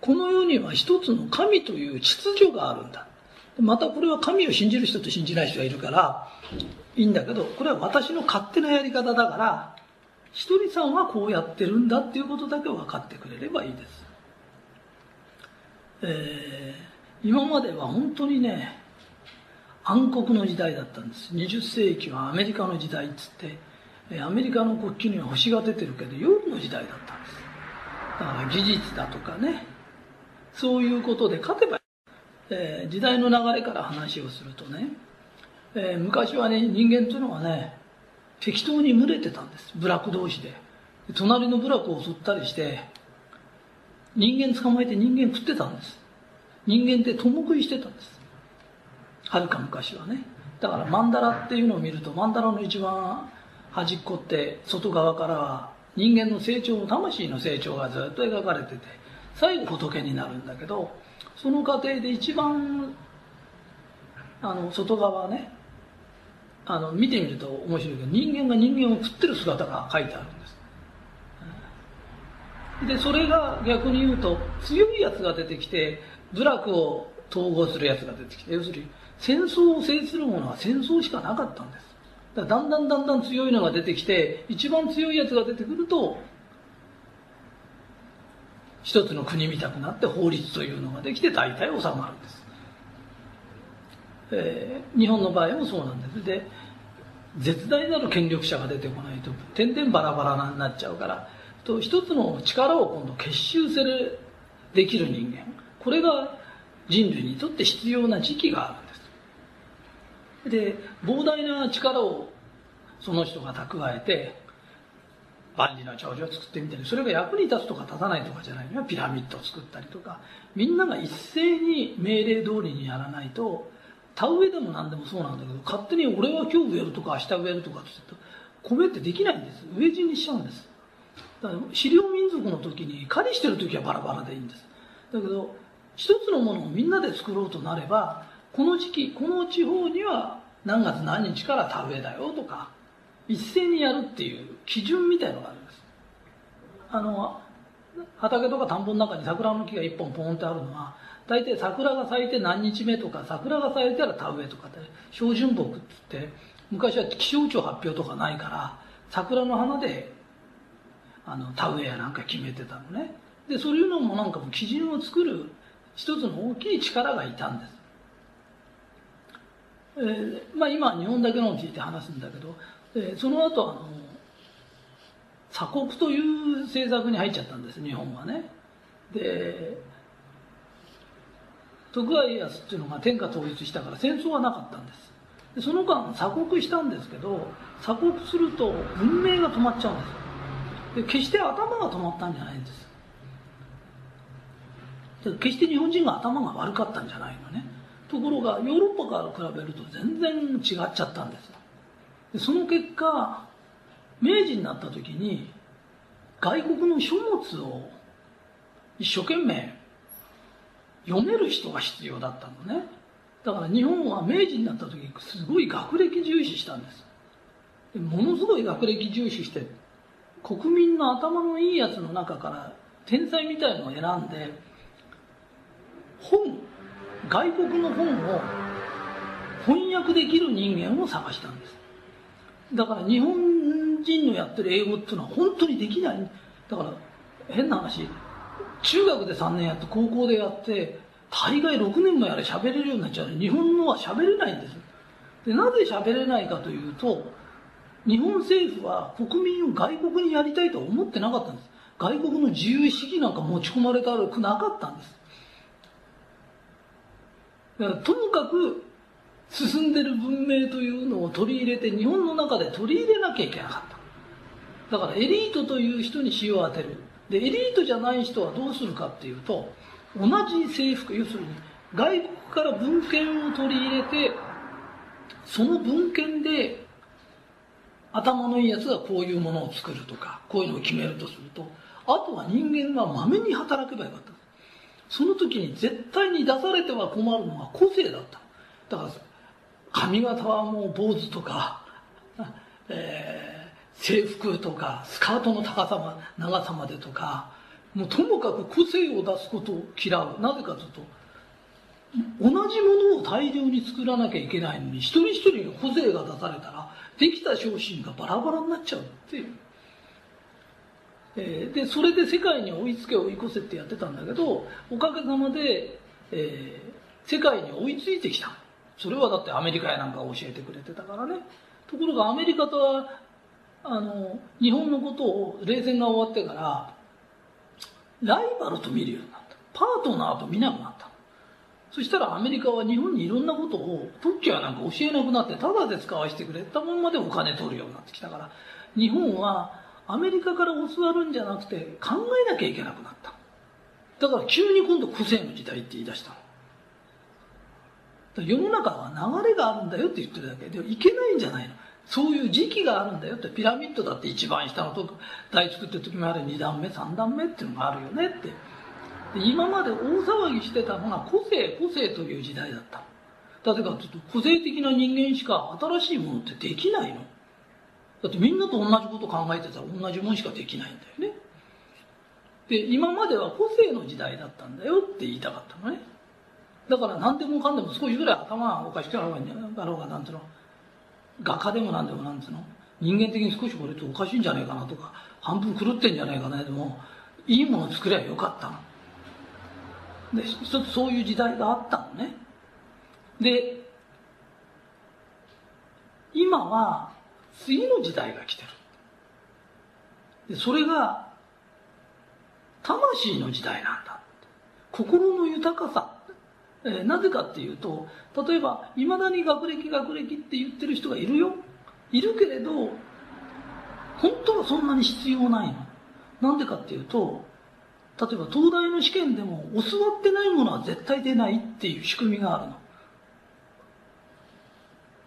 この世には一つの神という秩序があるんだ。またこれは神を信じる人と信じない人がいるから、いいんだけど、これは私の勝手なやり方だから、ひとりさんはこうやってるんだっていうことだけ分かってくれればいいです。えー、今までは本当にね、暗黒の時代だったんです。20世紀はアメリカの時代っつって、アメリカの国旗には星が出てるけど夜の時代だったんです。だから技術だとかね、そういうことで勝てば、えー、時代の流れから話をするとね、えー、昔はね、人間というのはね、適当に群れてたんです。部落同士で。隣の部落を襲ったりして、人間捕まえて人間食ってたんです。人間って共食いしてたんです。はるか昔はね。だからマンダラっていうのを見ると、マンダラの一番端っこって外側からは人間の成長、魂の成長がずっと描かれてて、最後仏になるんだけど、その過程で一番、あの、外側ね、あの、見てみると面白いけど、人間が人間を食ってる姿が書いてあるんです。で、それが逆に言うと、強いやつが出てきて、部落を統合するやつが出てきて、要するに、戦争を制するものは戦争しかなかったんです。だだんだんだんだん強いのが出てきて、一番強いやつが出てくると、一つの国みたくなって法律というのができて大体収まるんです。えー、日本の場合もそうなんです。で、絶大なる権力者が出てこないと、点々バラバラになっちゃうから、と一つの力を今度結集せる、できる人間。これが人類にとって必要な時期があるんです。で、膨大な力をその人が蓄えて、万里の長寿を作ってみたり、それが役に立つとか立たないとかじゃないのよ。ピラミッドを作ったりとか。みんなが一斉に命令通りにやらないと、田植えでも何でもそうなんだけど、勝手に俺は今日植えるとか明日植えるとかって言うと、米ってできないんです。植え死にしちゃうんです。だから狩猟民族の時に狩りしてる時はバラバラでいいんです。だけど、一つのものをみんなで作ろうとなれば、この時期、この地方には何月何日から田植えだよとか、一斉にやるっていう基準みたいのがある。あの、畑とか田んぼの中に桜の木が一本ポンってあるのは、大体桜が咲いて何日目とか、桜が咲いたら田植えとかって、標準木って言って、昔は気象庁発表とかないから、桜の花で、あの、田植えやなんか決めてたのね。で、そういうのもなんかも基準を作る一つの大きい力がいたんです。えー、まあ今日本だけのについて話すんだけど、でその後あの鎖国という政策に入っちゃったんです日本はね。で徳川家康っていうのが天下統一したから戦争はなかったんです。でその間鎖国したんですけど鎖国すると文明が止まっちゃうんですで決して頭が止まったんじゃないんです。で決して日本人が頭が悪かったんじゃないのね。ところがヨーロッパから比べると全然違っちゃったんです。でその結果明治になった時に外国の書物を一生懸命読める人が必要だったのね。だから日本は明治になった時すごい学歴重視したんです。でものすごい学歴重視して国民の頭のいいやつの中から天才みたいのを選んで本外国の本を翻訳できる人間を探したんです。だから日本人のやってる英語っていうのは本当にできない。だから変な話、中学で3年やって高校でやって、大概6年もやれ喋れるようになっちゃう日本のは喋れないんです。で、なぜ喋れないかというと、日本政府は国民を外国にやりたいとは思ってなかったんです。外国の自由意識なんか持ち込まれたくなかったんです。だからともかく進んでる文明というのを取り入れて日本の中で取り入れなきゃいけなかっただからエリートという人に塩を当てる。でエリートじゃない人はどうするかっていうと同じ制服要するに外国から文献を取り入れてその文献で頭のいいやつがこういうものを作るとかこういうのを決めるとするとあとは人間がまめに働けばよかった。その時に絶対に出されては困るのが個性だった。だから髪型はもう坊主とか、えー、制服とかスカートの高さま長さまでとかもうともかく個性を出すことを嫌う。なぜかというと同じものを大量に作らなきゃいけないのに一人一人の個性が出されたらできた商品がバラバラになっちゃうっていう、えー、でそれで世界に追いつけ追い越せってやってたんだけどおかげさまで、えー、世界に追いついてきた。それはだってアメリカやなんか教えてくれてたからね。ところがアメリカとはあの日本のことを冷戦が終わってからライバルと見るようになった。パートナーと見なくなった。そしたらアメリカは日本にいろんなことを特許やなんか教えなくなってただで使わせてくれたもんまでお金取るようになってきたから日本はアメリカから教わるんじゃなくて考えなきゃいけなくなった。だから急に今度個性の時代って言い出したの。世の中は流れがあるんだよって言ってるだけ。でいけないんじゃないの。そういう時期があるんだよって。ピラミッドだって一番下のとこ台作ってる時もある2段目3段目っていうのがあるよねって。今まで大騒ぎしてたのが個性個性という時代だった。例えばちょっと個性的な人間しか新しいものってできないの。だってみんなと同じこと考えてたら同じものしかできないんだよね。で今までは個性の時代だったんだよって言いたかったのね。だから何でもかんでも少しぐらい頭がおかしくなろうがろうがなんていうの。画家でも何でもなんていうの？人間的に少しこれっておかしいんじゃないかなとか半分狂ってんじゃないかな。でもいいもの作りゃよかったの。で一つそういう時代があったのね。で今は次の時代が来てる。でそれが魂の時代なんだ心の豊かさ、えー、なぜかっていうと例えばいまだに学歴学歴って言ってる人がいるよ。いるけれど本当はそんなに必要ないの。なんでかっていうと例えば東大の試験でも教わってないものは絶対出ないっていう仕組みがあるの。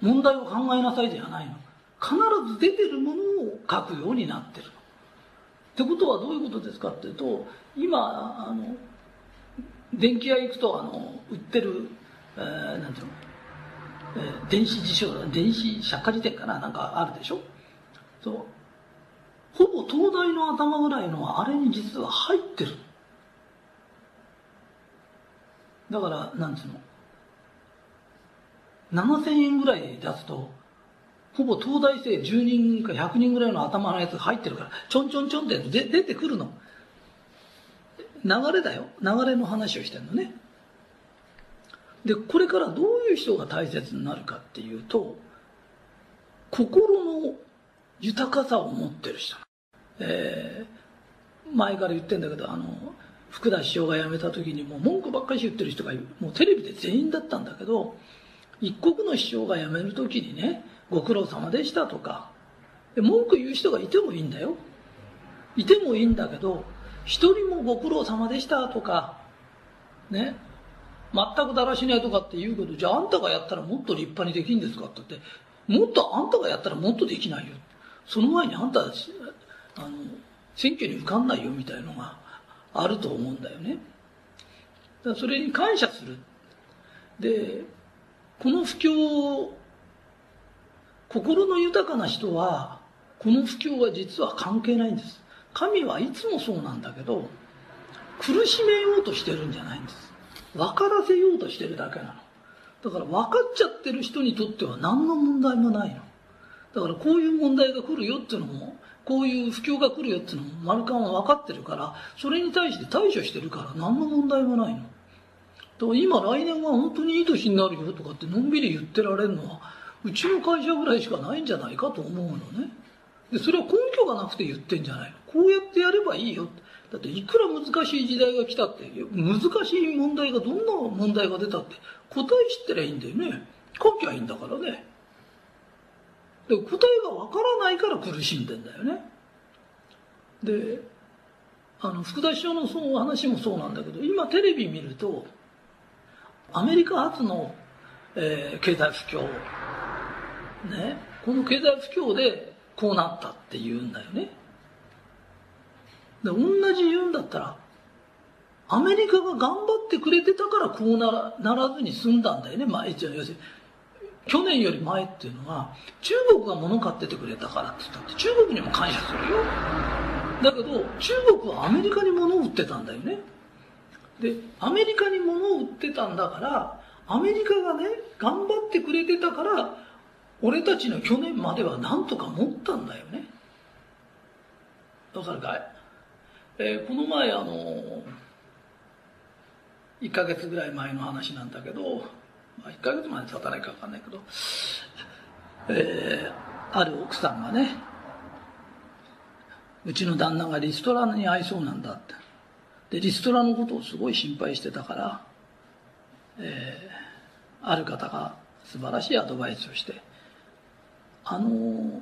問題を考えなさいではないの。必ず出てるものを書くようになってるってことはどういうことですかっていうと今あの電気屋行くとあの売ってる、えー、なんていうの、えー、電子辞書電子百科事典かな？なんかあるでしょ？そう。ほぼ東大の頭ぐらいのあれに実は入ってる。だからなんつうの？7000円ぐらい出すとほぼ東大生10人か100人ぐらいの頭のやつが入ってるからちょんちょんちょんってで出てくるの。流れだよ。流れの話をしてるのね。でこれからどういう人が大切になるかっていうと心の豊かさを持ってる人。えー、前から言ってんだけどあの福田師匠が辞めた時にもう文句ばっかり言ってる人がもうテレビで全員だったんだけど一国の師匠が辞める時にねご苦労様でしたとか文句言う人がいてもいいんだよ。いてもいいんだけど一人もご苦労様でしたとかね。全くだらしないとかって言うけどじゃああんたがやったらもっと立派にできるんですかって言ってもっとあんたがやったらもっとできないよ。その前にあんたあの選挙に受かんないよみたいのがあると思うんだよね。だからそれに感謝する。でこの不況心の豊かな人はこの不況は実は関係ないんです。神はいつもそうなんだけど苦しめようとしてるんじゃないんです。分からせようとしてるだけなの。だから分かっちゃってる人にとっては何の問題もないの。だからこういう問題が来るよっていうのもこういう不況が来るよっていうのもマルカンは分かってるからそれに対して対処してるから何の問題もないの。だから今来年は本当にいい年になるよとかってのんびり言ってられるのはうちの会社ぐらいしかないんじゃないかと思うのね。でそれは根拠がなくて言ってんじゃないこうやってやればいいよ。だっていくら難しい時代が来たって難しい問題がどんな問題が出たって答え知ってりゃいいんだよね。書きゃいいんだからね。で答えがわからないから苦しんでんだよね。であの福田師匠のその話もそうなんだけど今テレビ見るとアメリカ発の、えー、経済不況ねこの経済不況でこうなったって言うんだよね。で同じ言うんだったらアメリカが頑張ってくれてたからこうならならずに済んだんだよね、まあ、一応要するに去年より前っていうのは中国が物買っててくれたからって言ったって中国にも感謝するよ。だけど中国はアメリカに物を売ってたんだよね。でアメリカに物を売ってたんだからアメリカがね頑張ってくれてたから俺たちの去年まではなんとか持ったんだよね。わかるかい、えー、この前あの1ヶ月ぐらい前の話なんだけど、まあ、1ヶ月まで経たないか分かんないけど、えー、ある奥さんがねうちの旦那がリストラに合いそうなんだって。でリストラのことをすごい心配してたから、え、ある方が素晴らしいアドバイスをしてあの、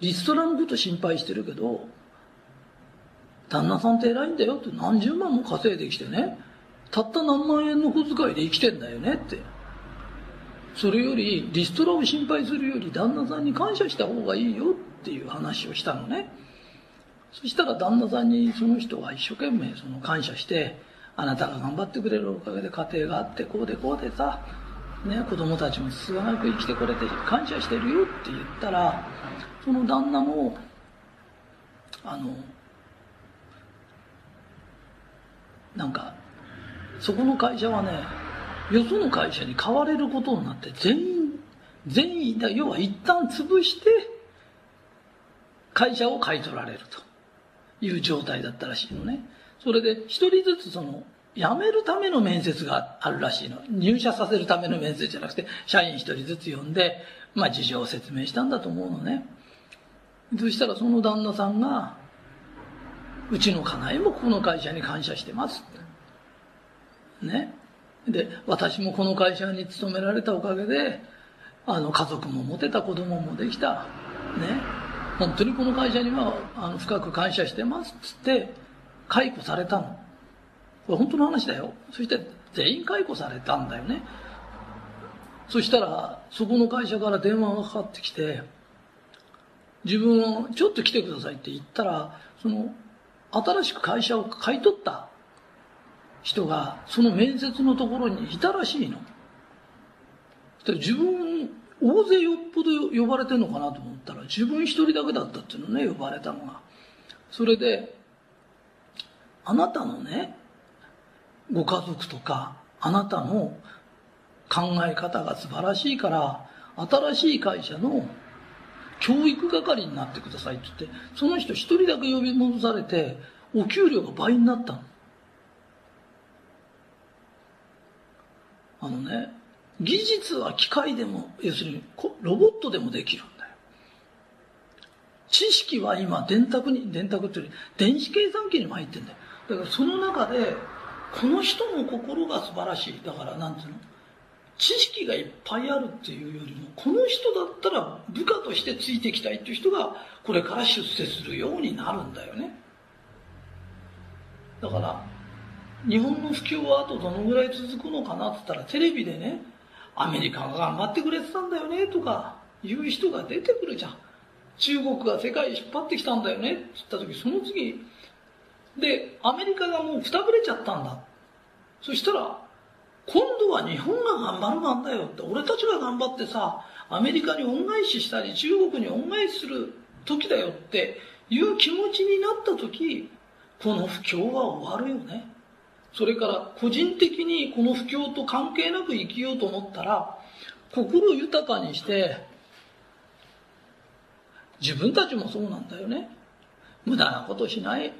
リストラのこと心配してるけど旦那さんって偉いんだよって何十万も稼いできてねたった何万円の小遣いで生きてんだよねって。それよりリストラを心配するより旦那さんに感謝した方がいいよっていう話をしたのね。そしたら旦那さんにその人は一生懸命その感謝してあなたが頑張ってくれるおかげで家庭があってこうでこうでさ、ね、子供たちもすがなく生きてくれて感謝してるよって言ったらその旦那もあのなんかそこの会社はねよその会社に買われることになって全員全員だ要は一旦潰して会社を買い取られるという状態だったらしいのね。それで一人ずつその辞めるための面接があるらしいの。入社させるための面接じゃなくて社員一人ずつ呼んで、まあ、事情を説明したんだと思うのね。そしたらその旦那さんがうちの家内もこの会社に感謝してますね。で私もこの会社に勤められたおかげであの家族も持てた子供もできた。ね。本当にこの会社にはあの深く感謝してますっつって解雇されたの。これ本当の話だよそして全員解雇されたんだよねそしたらそこの会社から電話がかかってきて自分をちょっと来てくださいって言ったらその新しく会社を買い取った人がその面接のところにいたらしいの。自分、大勢よっぽど呼ばれてんのかなと思ったら自分一人だけだったっていうのね、呼ばれたのが。それで、あなたのね、ご家族とか、あなたの考え方が素晴らしいから、新しい会社の教育係になってくださいって言って、その人一人だけ呼び戻されて、お給料が倍になったの。あのね、技術は機械でも、要するにロボットでもできるんだよ。知識は今電卓に、電卓っていうより電子計算機にも入ってんだよ。だからその中で、この人の心が素晴らしい。だからなんていうの？知識がいっぱいあるっていうよりもこの人だったら部下としてついていきたいっていう人がこれから出世するようになるんだよね。だから日本の不況はあとどのぐらい続くのかなって言ったらテレビでねアメリカが頑張ってくれてたんだよねとかいう人が出てくるじゃん。中国が世界引っ張ってきたんだよねって言った時その次でアメリカがもうくたぶれちゃったんだ。そしたら今度は日本が頑張る番だよ。って俺たちが頑張ってさアメリカに恩返ししたり中国に恩返しする時だよ。っていう気持ちになった時この不況は終わるよね。それから個人的にこの不況と関係なく生きようと思ったら心豊かにして自分たちもそうなんだよね。無駄なことしない。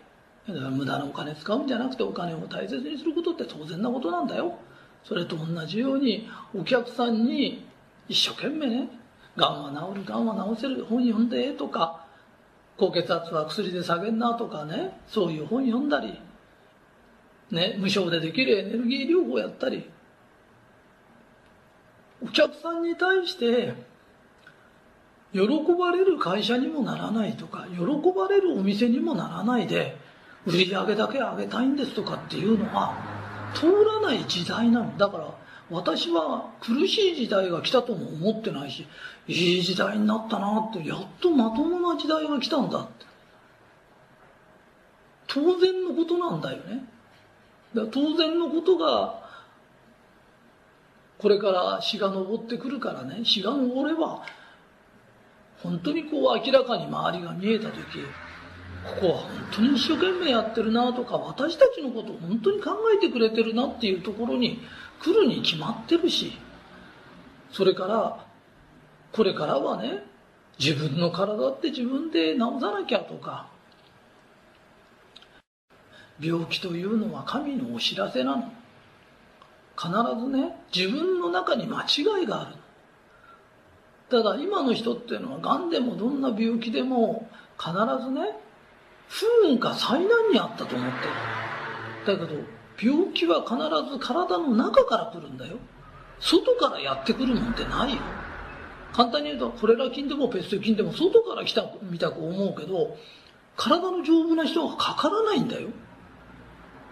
無駄なお金使うんじゃなくてお金を大切にすることって当然なことなんだよ。それと同じようにお客さんに一生懸命ねがんは治るがんは治せる本読んでとか高血圧は薬で下げんなとかねそういう本読んだり、ね、無償でできるエネルギー療法やったりお客さんに対して喜ばれる会社にもならないとか喜ばれるお店にもならないで売り上げだけ上げたいんですとかっていうのは通らない時代なの。だから私は苦しい時代が来たとも思ってないしいい時代になったなってやっとまともな時代が来たんだって。当然のことなんだよね。だ当然のことがこれから日が昇ってくるからね。日が昇れば本当にこう明らかに周りが見えた時ここは本当に一生懸命やってるなとか私たちのことを本当に考えてくれてるなっていうところに来るに決まってるしそれからこれからはね自分の体って自分で治さなきゃとか病気というのは神のお知らせなの。必ずね自分の中に間違いがあるただ今の人っていうのはがんでもどんな病気でも必ずね不運か災難にあったと思ってる。だけど病気は必ず体の中から来るんだよ。外からやってくるなんてないよ。簡単に言うとコレラ菌でもペスト菌でも外から来たみたく思うけど体の丈夫な人はかからないんだよ。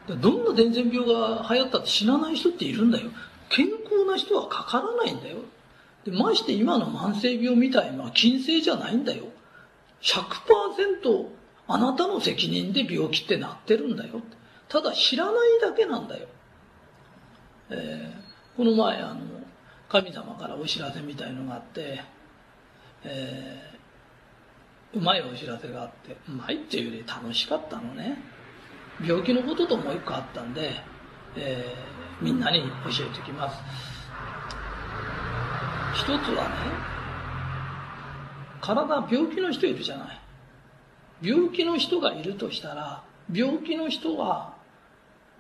どんな伝染病が流行ったって死なない人っているんだよ。健康な人はかからないんだよ。でまして今の慢性病みたいのは金性じゃないんだよ。100%あなたの責任で病気ってなってるんだよ。ただ知らないだけなんだよ、えー、この前あの神様からお知らせみたいのがあって、えー、うまいお知らせがあってうまいっていうより楽しかったのね。病気のことともう一個あったんで、えー、みんなに教えておきます。一つはね体病気の人いるじゃない。病気の人がいるとしたら病気の人は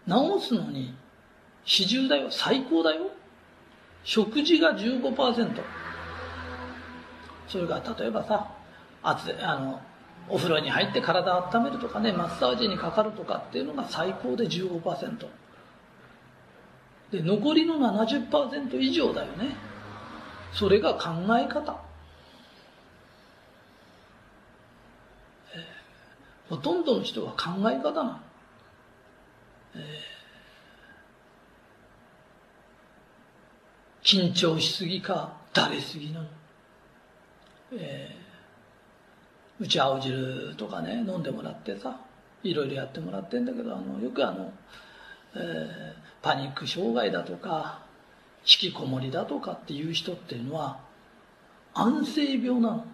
治すのに始終だよ最高だよ。食事が15%それが例えばさ熱あのお風呂に入って体を温めるとかねマッサージにかかるとかっていうのが最高で15%で残りの70%以上だよね。それが考え方、えー、ほとんどの人は考え方なの、えー、緊張しすぎかだれすぎなの、えー、うち青汁とかね飲んでもらってさいろいろやってもらってんだけどあのよくあの、えー、パニック障害だとか引きこもりだとかっていう人っていうのは安静病なの。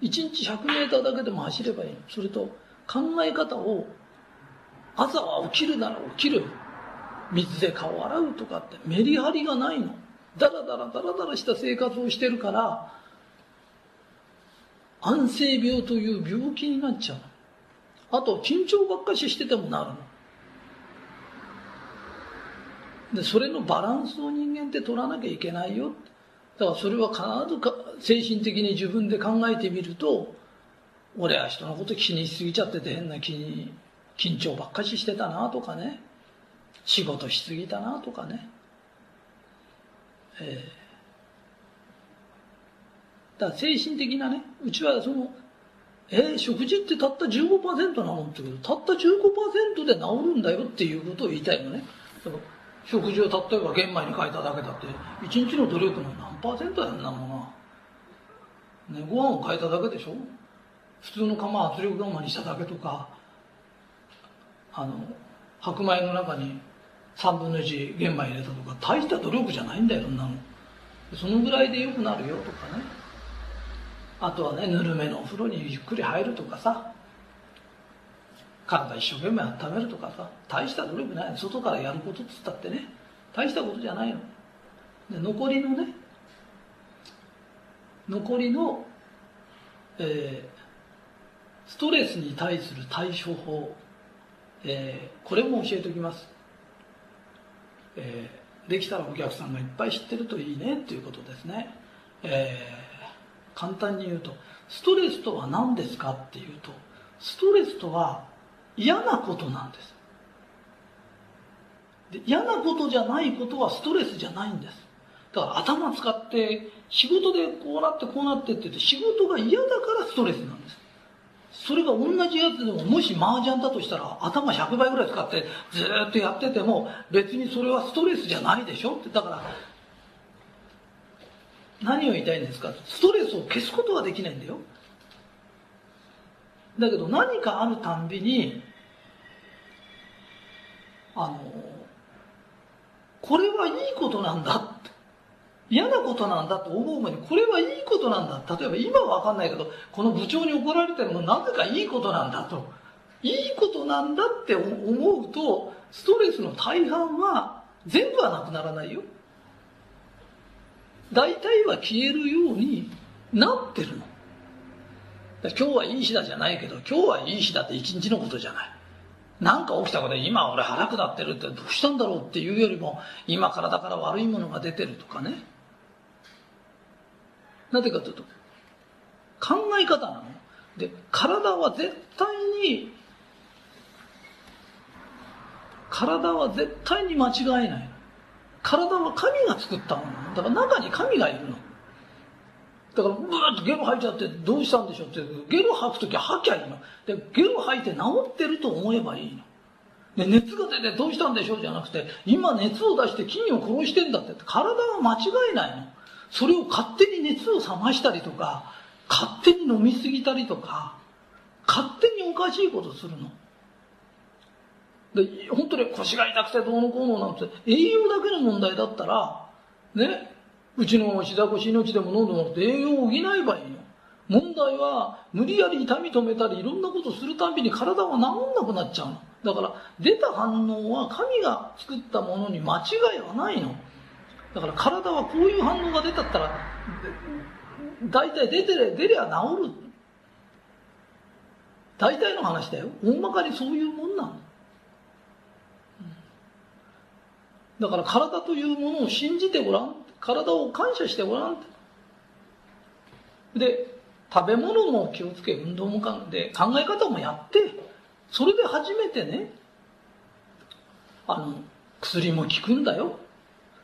1日 100m だけでも走ればいいそれと考え方を朝は起きるなら起きる。水で顔洗うとかってメリハリがないの。ダラダラダラダラした生活をしてるから安静病という病気になっちゃうの。あと緊張ばっかししててもなるの。でそれのバランスを人間って取らなきゃいけないよって。だからそれは必ずか精神的に自分で考えてみると俺は人のこと気にしすぎちゃってて変な気に緊張ばっかししてたなとかね。仕事しすぎたなとかね。えー、だから精神的なねうちはそのえー、食事ってたった15%なのって言うけどたった15%で治るんだよっていうことを言いたいのね。食事を例えば玄米に変えただけだって一日の努力の何パーセントやんなもの。は、ね、ご飯を変えただけでしょ？普通の釜圧力釜にしただけとかあの白米の中に3分の1玄米入れたとか大した努力じゃないんだよそんなの。そのぐらいでよくなるよとかね。あとはねぬるめのお風呂にゆっくり入るとかさ。体一生懸命温めるとかさ大した努力ない。外からやることっつったってね。大したことじゃないの。で残りのね残りの、えー、ストレスに対する対処法、えー、これも教えておきます、えー、できたらお客さんがいっぱい知ってるといいね。っていうことですね、えー、簡単に言うとストレスとは何ですかっていうとストレスとは嫌なことなんです。で嫌なことじゃないことはストレスじゃないんです。だから頭使って仕事でこうなってこうなってって言って仕事が嫌だからストレスなんです。それが同じやつでももし麻雀だとしたら頭100倍ぐらい使ってずっとやってても別にそれはストレスじゃないでしょって。だから何を言いたいんですかストレスを消すことはできないんだよ。だけど何かあるたんびにあのこれはいいことなんだ嫌なことなんだと思う前にこれはいいことなんだ。例えば今は分かんないけどこの部長に怒られてるのなぜかいいことなんだと。いいことなんだって思うとストレスの大半は全部はなくならないよ。大体は消えるようになってるの。今日はいい日だじゃないけど今日はいい日だって一日のことじゃない。なんか起きたことで今俺腹下ってるってどうしたんだろうっていうよりも今体から悪いものが出てるとかね。なぜかというと考え方なの。で体は絶対に体は絶対に間違えない体は神が作ったもの。だから中に神がいるの。だからブーッとゲロ吐いちゃってどうしたんでしょうってゲロ吐く時は吐きゃいいの。でゲロ吐いて治ってると思えばいいの。で熱が出てどうしたんでしょうじゃなくて今熱を出して菌を殺してんだって。体は間違えないの。それを勝手に熱を冷ましたりとか勝手に飲みすぎたりとか勝手におかしいことするの。で本当に腰が痛くてどうのこうのなんて栄養だけの問題だったらねうちの膝腰命でも飲んでもらって栄養を補えばいいの。問題は無理やり痛み止めたりいろんなことするたびに体は治んなくなっちゃうの。だから出た反応は神が作ったものに間違いはないの。だから体はこういう反応が出たったら大体出てれ出りゃ治る。大体の話だよ。大まかにそういうもんなのだから体というものを信じてごらん。体を感謝してごらんで食べ物も気をつけ運動もかんで考え方もやってそれで初めてねあの薬も効くんだよ。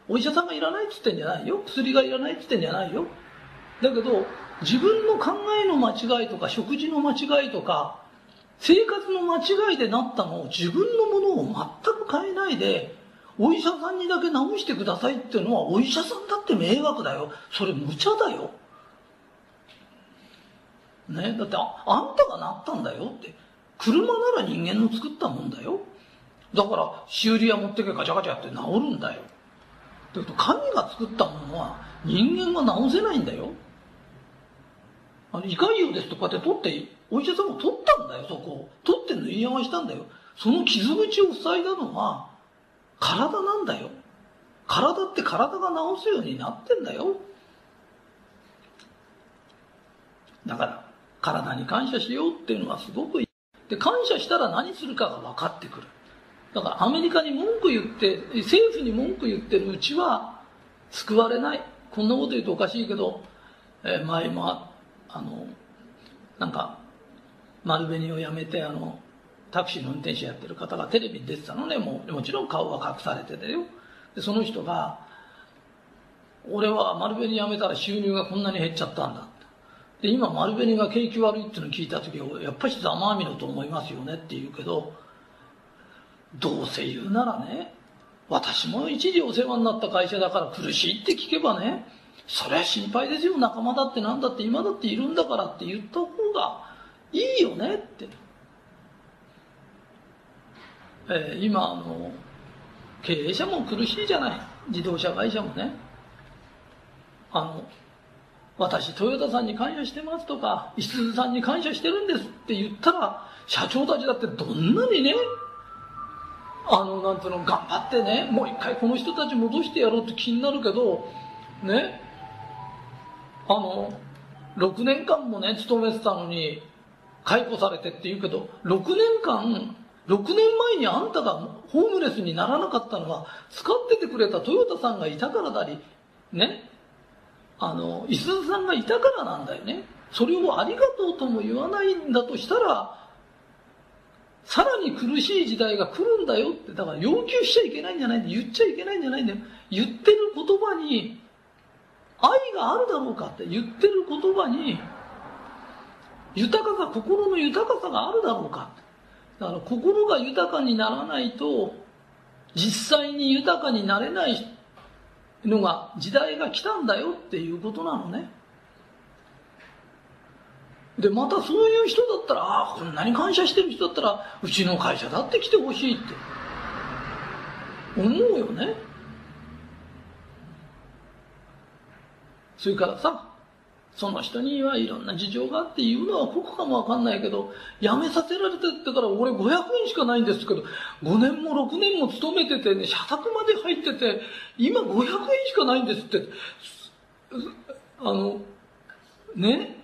お医者さんがいらないっつってんじゃないよ。薬がいらないっつってんじゃないよ。だけど自分の考えの間違いとか食事の間違いとか生活の間違いでなったのを自分のものを全く変えないでお医者さんにだけ治してくださいっていうのはお医者さんだって迷惑だよ。それ無茶だよ。ねだってああんたがなったんだよって。車なら人間の作ったもんだよ。だから修理屋持ってけガチャガチャって治るんだよ。だけど神が作ったものは人間が治せないんだよ。あの胃潰瘍ですとこうやって取ってお医者さんも取ったんだよそこを。取って縫い合わしたんだよ。その傷口を塞いだのは体なんだよ。体って体が治すようになってんだよ。だから、体に感謝しようっていうのはすごくいい。で、感謝したら何するかが分かってくる。だからアメリカに文句言って、政府に文句言ってるうちは救われない。こんなこと言うとおかしいけど、えー、前もあの、なんか、丸紅をやめて、あの、タクシーの運転手やってる方がテレビに出てたのね。もうもちろん顔は隠されててよ。でその人が「俺は丸紅やめたら収入がこんなに減っちゃったんだ」で今丸紅が景気悪いっていうのを聞いた時はやっぱりざまあみろと思いますよねって言うけどどうせ言うならね私も一時お世話になった会社だから苦しいって聞けばねそりゃ心配ですよ。仲間だってなんだって今だっているんだからって言った方がいいよねって。えー、今あの経営者も苦しいじゃない。自動車会社もね。あの私トヨタさんに感謝してますとか石津さんに感謝してるんですって言ったら社長たちだってどんなにねあのなんていうの頑張ってねもう一回この人たち戻してやろうって気になるけどねあの6年間もね勤めてたのに解雇されてって言うけど6年間6年前にあんたがホームレスにならなかったのは使っててくれたトヨタさんがいたからだりね。あのいすずさんがいたからなんだよね。それをありがとうとも言わないんだとしたらさらに苦しい時代が来るんだよってだから要求しちゃいけないんじゃないんだ言っちゃいけないんじゃないんだよ。言ってる言葉に愛があるだろうかって言ってる言葉に豊かさ心の豊かさがあるだろうかって。だから心が豊かにならないと実際に豊かになれないのが時代が来たんだよっていうことなのね。でまたそういう人だったらああこんなに感謝してる人だったらうちの会社だって来てほしいって。思うよね。それからさ、その人にはいろんな事情があって言うのは酷かもわかんないけど、辞めさせられてってから俺500円しかないんですけど、5年も6年も勤めててね、社宅まで入ってて、今500円しかないんですって、あの、ね、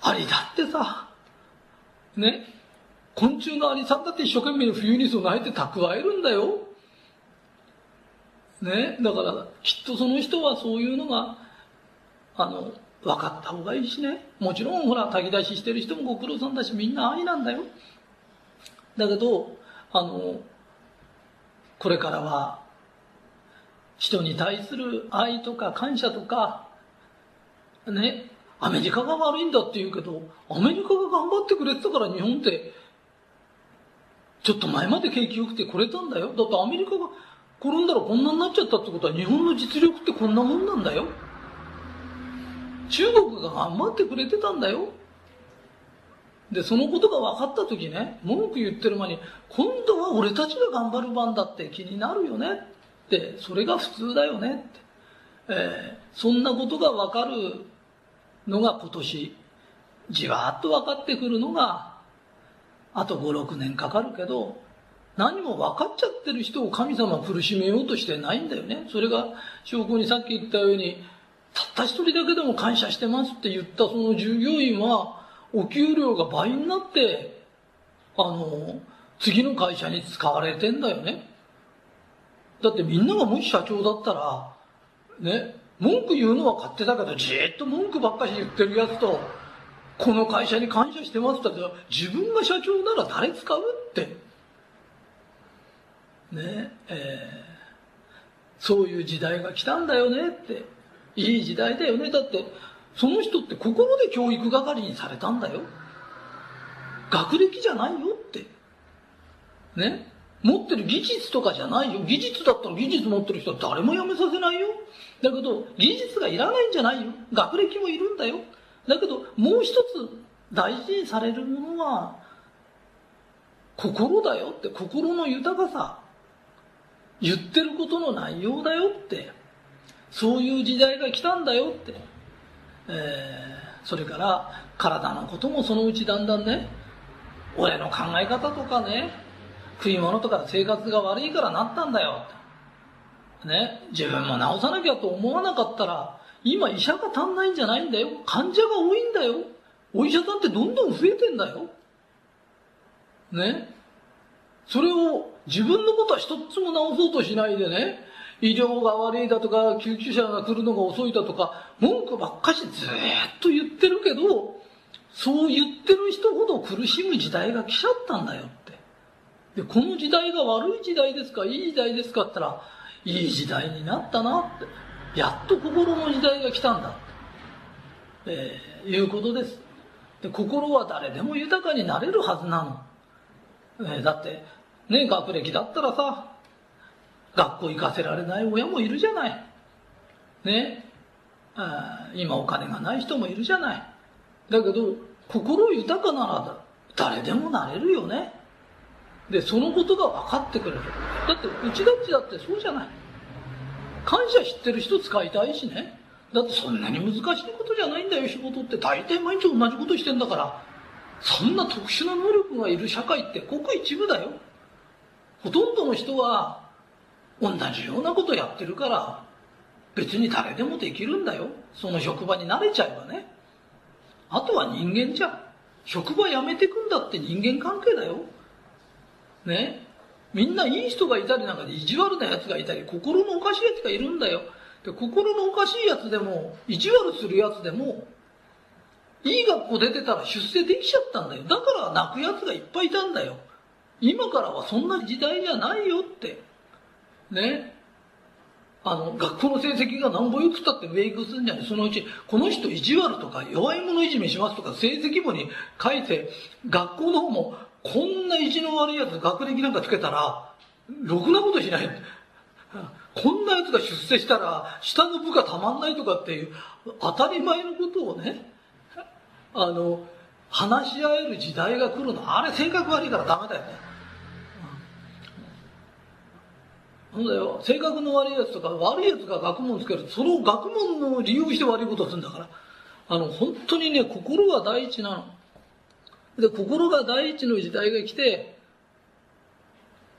アリだってさ、ね、昆虫のアリさんだって一生懸命冬に備えて蓄えるんだよ。ね、だからきっとその人はそういうのがあの、分かった方がいいしね。もちろん、ほら、炊き出ししてる人もご苦労さんだし、みんな愛なんだよ。だけど、あの、これからは、人に対する愛とか感謝とか、ね、アメリカが悪いんだって言うけど、アメリカが頑張ってくれてたから日本って、ちょっと前まで景気良くてこれたんだよ。だってアメリカが転んだらこんなになっちゃったってことは日本の実力ってこんなもんなんだよ。中国が頑張ってくれてたんだよ。で、そのことが分かった時ね、文句言ってる間に、今度は俺たちが頑張る番だって気になるよねって、それが普通だよねって。えー、そんなことが分かるのが今年、じわっと分かってくるのが、あと5、6年かかるけど、何も分かっちゃってる人を神様苦しめようとしてないんだよね。それが証拠にさっき言ったように、たった一人だけでも感謝してますって言ったその従業員は、お給料が倍になって、あの、次の会社に使われてんだよね。だってみんながもし社長だったら、ね、文句言うのは勝手だけど、じーっと文句ばっかり言ってるやつと、この会社に感謝してますって言ったら自分が社長なら誰使うって。ねえー、そういう時代が来たんだよねって。いい時代だよね。だって、その人って心で教育係にされたんだよ。学歴じゃないよって。ね？持ってる技術とかじゃないよ。技術だったら技術持ってる人は誰も辞めさせないよ。だけど、技術がいらないんじゃないよ。学歴もいるんだよ。だけど、もう一つ大事にされるものは、心だよって、心の豊かさ。言ってることの内容だよって。そういう時代が来たんだよって、えー、それから体のこともそのうちだんだんね。俺の考え方とかね。食い物とか生活が悪いからなったんだよね。自分も治さなきゃと思わなかったら今医者が足んないんじゃないんだよ。患者が多いんだよ。お医者さんってどんどん増えてんだよ。ね。それを自分のことは一つも治そうとしないでね。医療が悪いだとか、救急車が来るのが遅いだとか、文句ばっかしずっと言ってるけど、そう言ってる人ほど苦しむ時代が来ちゃったんだよって。で、この時代が悪い時代ですか、いい時代ですかって言ったら、いい時代になったなって。やっと心の時代が来たんだって、えー、いうことです。で、心は誰でも豊かになれるはずなの。えー、だって、ね、学歴だったらさ、学校行かせられない親もいるじゃない。ね。あ今お金がない人もいるじゃない。だけど、心豊かなら誰でもなれるよね。で、そのことが分かってくれる。だって、うちだってだってそうじゃない。感謝知ってる人使いたいしね。だってそんなに難しいことじゃないんだよ、仕事って。大体毎日同じことしてんだから。そんな特殊な能力がいる社会ってごく一部だよ。ほとんどの人は同じようなことやってるから別に誰でもできるんだよ。その職場に慣れちゃえばね。あとは人間じゃ。職場辞めてくんだって人間関係だよ。ね。みんないい人がいたりなんかで意地悪な奴がいたり心のおかしい奴がいるんだよ。で心のおかしい奴でも意地悪する奴でもいい学校出てたら出世できちゃったんだよ。だから泣く奴がいっぱいいたんだよ。今からはそんな時代じゃないよって。ねあの、学校の成績がなんぼ良くったってメイクすんじゃないそのうち、この人意地悪とか弱い者いじめしますとか成績簿に書いて、学校の方もこんな意地の悪いやつ学歴なんかつけたら、ろくなことしない。こんなやつが出世したら、下の部下たまんないとかっていう、当たり前のことをね、あの、話し合える時代が来るの。あれ性格悪いからダメだよね。んほんだよ、性格の悪いやつとか、悪いやつが学問つけると、その学問の利用して悪いことするんだから。あの、本当にね、心が第一なの。で、心が第一の時代が来て、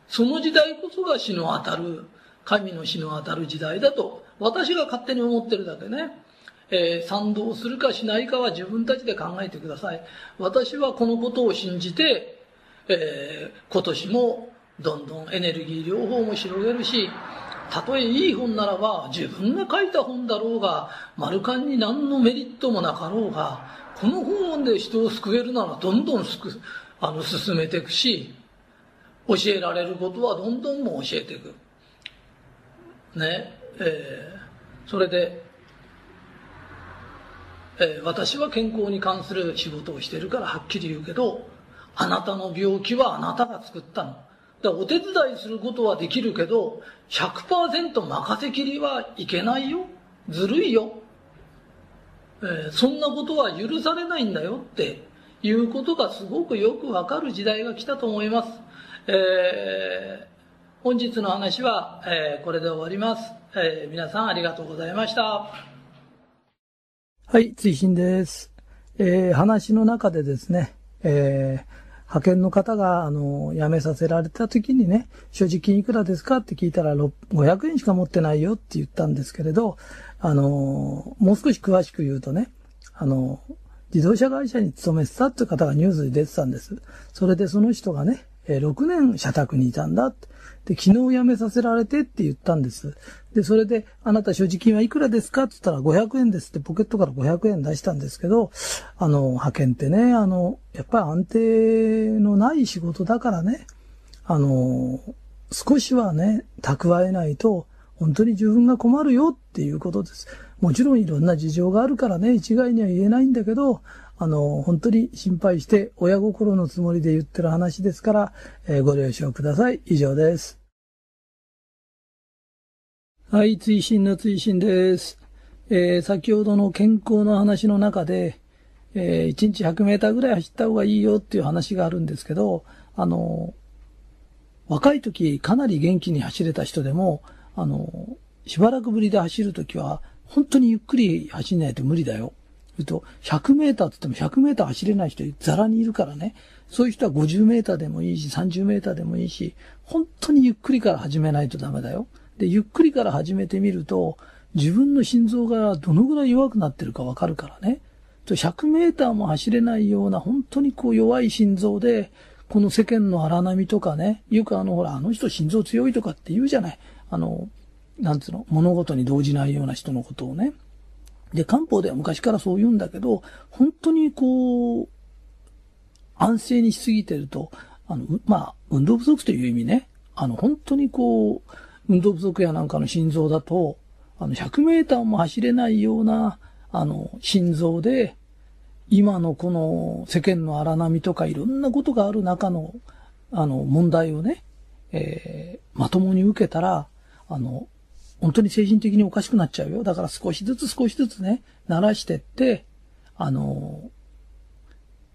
その時代こそが死の当たる、神の死の当たる時代だと、私が勝手に思ってるだけね。えー、賛同するかしないかは自分たちで考えてください。私はこのことを信じて、えー、今年もどんどんエネルギー両方も広げるし、たとえいい本ならば自分が書いた本だろうが、丸カンに何のメリットもなかろうが、この本で人を救えるならどんどん救あの進めていくし、教えられることはどんどんも教えていく。ね、えー、それで、えー、私は健康に関する仕事をしてるからはっきり言うけど、あなたの病気はあなたが作ったの。だお手伝いすることはできるけど、100%任せきりはいけないよ。ずるいよ。えー、そんなことは許されないんだよっていうことがすごくよくわかる時代が来たと思います。えー、本日の話は、えー、これで終わります、え皆さんありがとうございました。はい、追伸です。え話の中でですね、え派遣の方が、あの、辞めさせられた時にね、所持金いくらですか？って聞いたら、500円しか持ってないよって言ったんですけれど、あの、もう少し詳しく言うとね、あの、自動車会社に勤めてたっていう方がニュースで出てたんです。それでその人がね、6年社宅にいたんだ。で、昨日辞めさせられてって言ったんです。で、それで、あなた所持金はいくらですか？って言ったら500円ですってポケットから500円出したんですけど、あの、派遣ってね、あの、やっぱり安定のない仕事だからね、あの、少しはね、蓄えないと、本当に自分が困るよっていうことです。もちろんいろんな事情があるからね、一概には言えないんだけど、あの、本当に心配して親心のつもりで言ってる話ですから、えー、ご了承ください。以上です。はい、追伸の追伸です。えー、先ほどの健康の話の中で、えー、1日100メーターぐらい走った方がいいよっていう話があるんですけど、あの、若い時かなり元気に走れた人でも、あの、しばらくぶりで走るときは、本当にゆっくり走んないと無理だよ。と、100メーターって言っても100メーター走れない人ザラにいるからね。そういう人は50メーターでもいいし、30メーターでもいいし、本当にゆっくりから始めないとダメだよ。で、ゆっくりから始めてみると、自分の心臓がどのぐらい弱くなってるかわかるからね。100メーターも走れないような本当にこう弱い心臓で、この世間の荒波とかね、よくあのほら、あの人心臓強いとかって言うじゃない。あの、なんつうの、物事に動じないような人のことをね。で、漢方では昔からそう言うんだけど、本当にこう、安静にしすぎてると、あの、まあ、運動不足という意味ね、あの、本当にこう、運動不足やなんかの心臓だと、あの、100メーターも走れないような、あの、心臓で、今のこの世間の荒波とかいろんなことがある中の、あの、問題をね、えー、まともに受けたら、あの、本当に精神的におかしくなっちゃうよ。だから少しずつ少しずつね、慣らしてって、あの、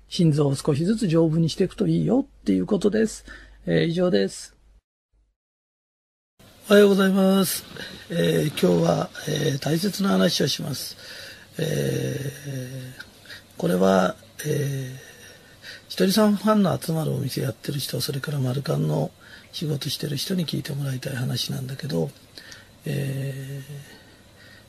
心臓を少しずつ丈夫にしていくといいよっていうことです。えー、以上です。おはようございます。えー、今日は、えー、大切な話をします。え、これは、えー、ひとりさんファンの集まるお店やってる人、それからマルカンの仕事してる人に聞いてもらいたい話なんだけど、え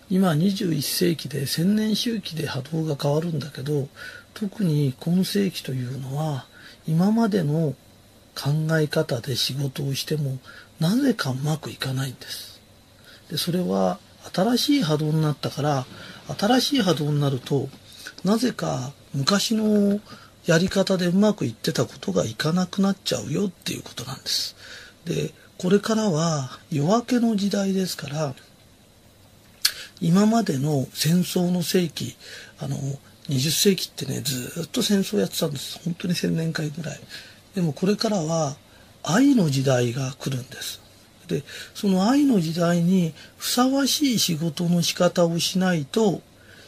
ー、今21世紀で千年周期で波動が変わるんだけど特に今世紀というのは今までの考え方で仕事をしてもなぜかうまくいかないんです。でそれは新しい波動になったから新しい波動になるとなぜか昔のやり方でうまくいってたことがいかなくなっちゃうよっていうことなんです。でこれからは夜明けの時代ですから今までの戦争の世紀あの20世紀ってねずっと戦争やってたんです。本当に1000年間ぐらい。でもこれからは愛の時代が来るんです。でその愛の時代にふさわしい仕事の仕方をしないと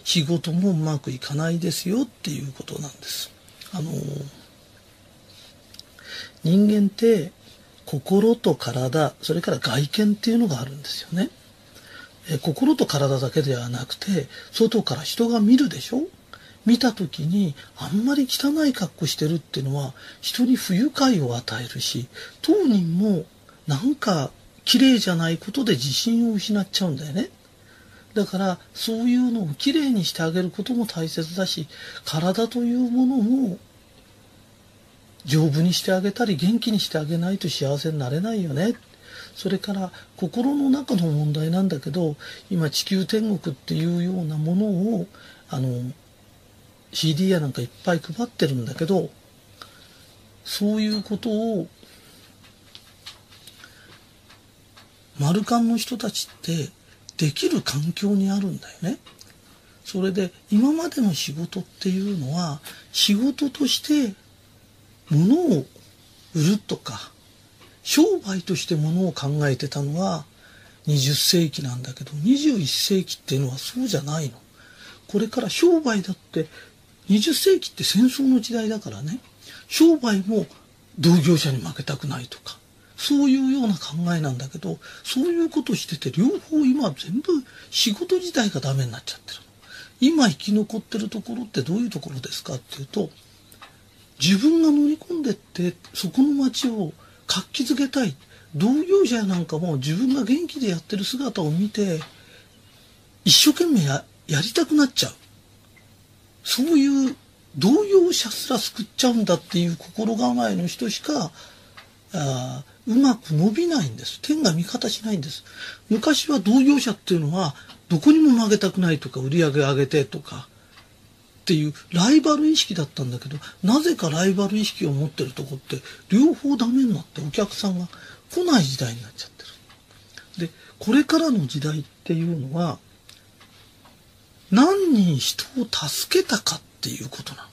仕事もうまくいかないですよっていうことなんです。あの人間って心と体、それから外見っていうのがあるんですよね。え心と体だけではなくて、外から人が見るでしょ？見た時にあんまり汚い格好してるっていうのは人に不愉快を与えるし当人もなんか綺麗じゃないことで自信を失っちゃうんだよね。だからそういうのをきれいにしてあげることも大切だし体というものも丈夫にしてあげたり元気にしてあげないと幸せになれないよね。それから心の中の問題なんだけど今地球天国っていうようなものをあの CD やなんかいっぱい配ってるんだけどそういうことをマルカンの人たちってできる環境にあるんだよね。それで今までの仕事っていうのは仕事として物を売るとか商売として物を考えてたのは20世紀なんだけど21世紀っていうのはそうじゃないの。これから商売だって20世紀って戦争の時代だからね商売も同業者に負けたくないとかそういうような考えなんだけどそういうことしてて両方今全部仕事自体がダメになっちゃってる今生き残ってるところってどういうところですかっていうと自分が乗り込んでってそこの街を活気づけたい同業者なんかも自分が元気でやってる姿を見て一生懸命ややりたくなっちゃうそういう同業者すら救っちゃうんだっていう心構えの人しかあうまく伸びないんです。天が味方しないんです。昔は同業者っていうのはどこにも負けたくないとか売り上げ上げてとかっていうライバル意識だったんだけどなぜかライバル意識を持ってるとこって両方ダメになってお客さんが来ない時代になっちゃってる。でこれからの時代っていうのは何人人を助けたかっていうことなの。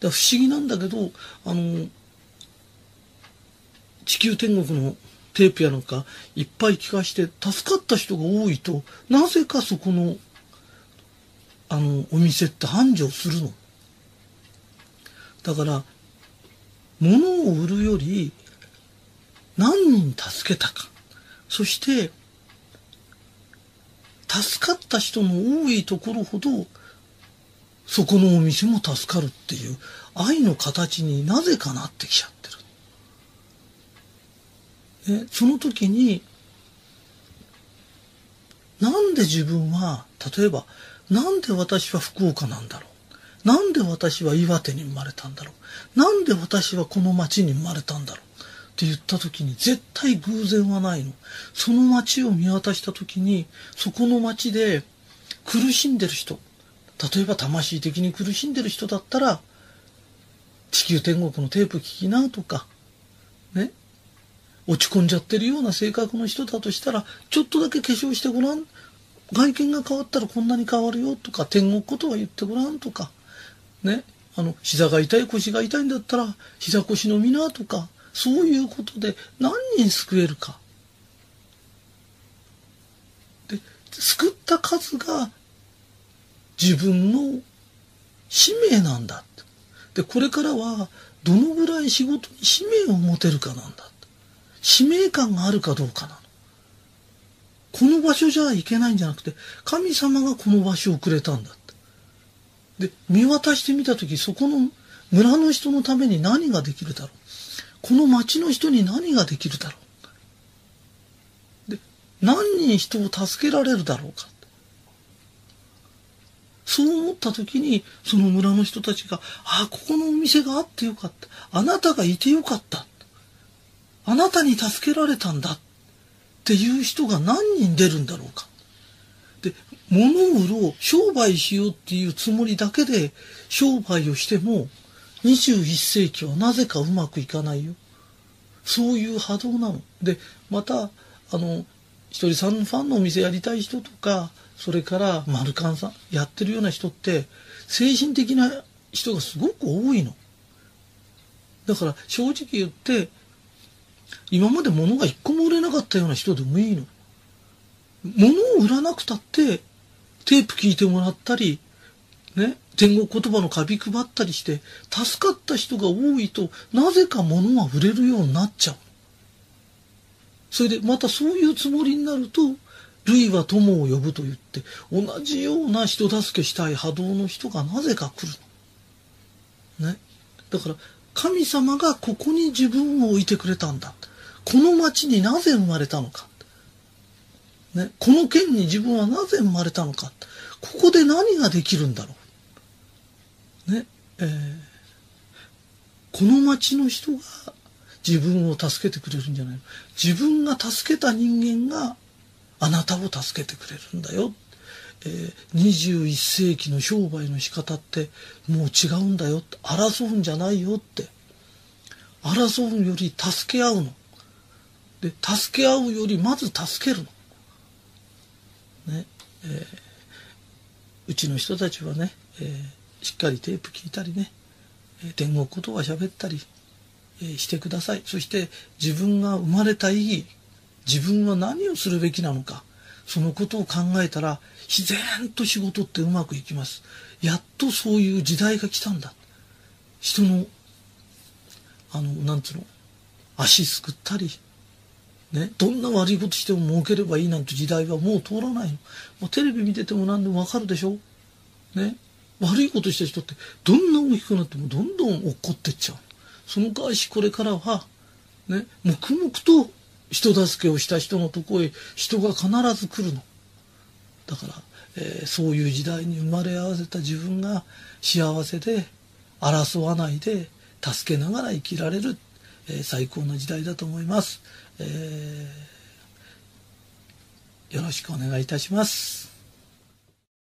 だ不思議なんだけど、あの、地球天国のテープやなんかいっぱい聞かして助かった人が多いと、なぜかそこの、あの、お店って繁盛するの？だから、物を売るより何人助けたか。そして、助かった人の多いところほどそこのお店も助かるっていう愛の形になぜかなってきちゃってる。ね、その時になんで自分は例えばなんで私は福岡なんだろう？なんで私は岩手に生まれたんだろう？なんで私はこの町に生まれたんだろう？って言った時に絶対偶然はないの。その街を見渡した時にそこの街で苦しんでる人例えば魂的に苦しんでる人だったら地球天国のテープ聞きなとかね？落ち込んじゃってるような性格の人だとしたらちょっとだけ化粧してごらん。外見が変わったらこんなに変わるよとか天国ことは言ってごらんとかねあの膝が痛い腰が痛いんだったら膝腰のみなとかそういうことで何人救えるか。で、救った数が自分の使命なんだ。で、これからはどのぐらい仕事に使命を持てるかなんだ。使命感があるかどうかなの。この場所じゃいけないんじゃなくて、神様がこの場所をくれたんだって。で、見渡してみたとき、そこの村の人のために何ができるだろう。この町の人に何ができるだろう。で、何人人を助けられるだろうか。そう思った時に、その村の人たちが、ああ、ここのお店があってよかった。あなたがいてよかった。あなたに助けられたんだ。っていう人が何人出るんだろうか。で、物を売ろう、商売しようっていうつもりだけで商売をしても、21世紀はなぜかうまくいかないよ。そういう波動なの。で、また、あの、ひとりさんのファンのお店やりたい人とか、それからマルカンさんやってるような人って、精神的な人がすごく多いの。だから正直言って、今まで物が一個も売れなかったような人でもいいの。物を売らなくたって、テープ聞いてもらったり、ね、天国言葉のカビ配ったりして助かった人が多いとなぜか物は売れるようになっちゃう。それでまたそういうつもりになると類は友を呼ぶと言って同じような人助けしたい波動の人がなぜか来るの。ね。だから神様がここに自分を置いてくれたんだ。この町になぜ生まれたのか。ね。この県に自分はなぜ生まれたのか。ここで何ができるんだろう。ね。えー、この町の人が自分を助けてくれるんじゃないの。自分が助けた人間があなたを助けてくれるんだよ。えー、21世紀の商売の仕方ってもう違うんだよって争うんじゃないよって。争うより助け合うの。で助け合うよりまず助けるの。ねえー、うちの人たちはね、えー、しっかりテープ聞いたりね天国言葉喋ったり、えー、してください。そして自分が生まれた意義自分は何をするべきなのか。そのことを考えたら自然と仕事ってうまくいきますやっとそういう時代が来たんだ人のあのなんつうの足すくったりね、どんな悪いことしても儲ければいいなんて時代はもう通らないの。もうテレビ見てても何でもわかるでしょね。悪いことした人ってどんな大きくなってもどんどん落っこってっちゃう。その代わしこれからは、ね、黙々と人助けをした人のとこへ人が必ず来るの。だから、えー、そういう時代に生まれ合わせた自分が幸せで争わないで助けながら生きられる、えー、最高の時代だと思います、えー、よろしくお願いいたします。